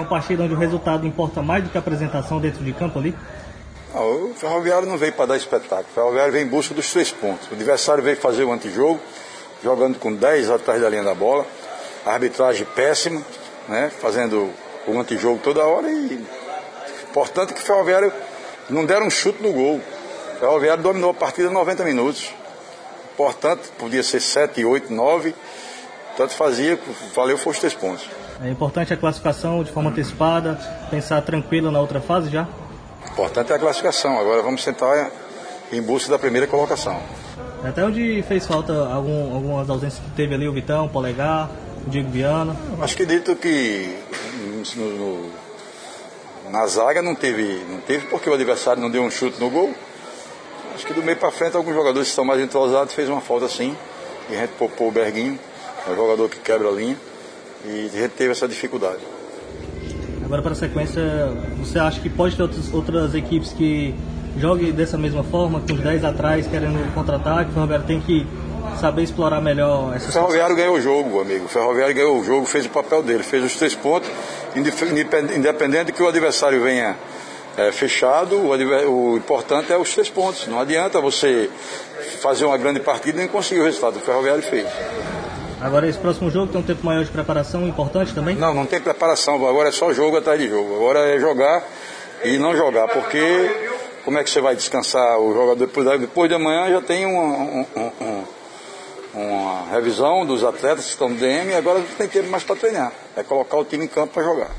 uma partida onde o resultado importa mais do que a apresentação dentro de campo ali? Não, o Ferroviário não veio para dar espetáculo. O Ferroviário veio em busca dos três pontos. O adversário veio fazer o antijogo, jogando com 10 atrás da linha da bola. A arbitragem péssima, né? fazendo o antijogo toda hora e importante que o Ferroviário não deram um chute no gol. O Ferroviário dominou a partida 90 minutos. Importante, podia ser 7, 8, 9. Tanto fazia, valeu foi os três pontos. É importante a classificação de forma antecipada, pensar tranquilo na outra fase já? Importante é a classificação. Agora vamos sentar em busca da primeira colocação. Até onde fez falta algum, algumas ausências que teve ali o Vitão, o Polegar, o Diego Viana? Acho que dito que no, no, na zaga não teve, não teve porque o adversário não deu um chute no gol. Acho que do meio para frente alguns jogadores que estão mais entrosados fez uma falta sim. E a gente poupou o Berguinho, é um jogador que quebra a linha. E a gente teve essa dificuldade. Agora para a sequência, você acha que pode ter outras, outras equipes que joguem dessa mesma forma, com os 10 atrás querendo contra-ataque, o Ferroviário tem que saber explorar melhor essa O Ferroviário ganhou o jogo, amigo. O Ferroviário ganhou o jogo, fez o papel dele, fez os três pontos, independente que o adversário venha é, fechado, o, o, importante é os três pontos. Não adianta você fazer uma grande partida e não conseguir o resultado. O Ferroviário fez. Agora esse próximo jogo tem um tempo maior de preparação importante também? Não, não tem preparação. Agora é só jogo atrás de jogo. Agora é jogar e não jogar, porque como é que você vai descansar o jogador depois, de amanhã já tem uma, um, um, uma revisão dos atletas que estão no DM e agora não tem tempo mais para treinar. É colocar o time em campo para jogar.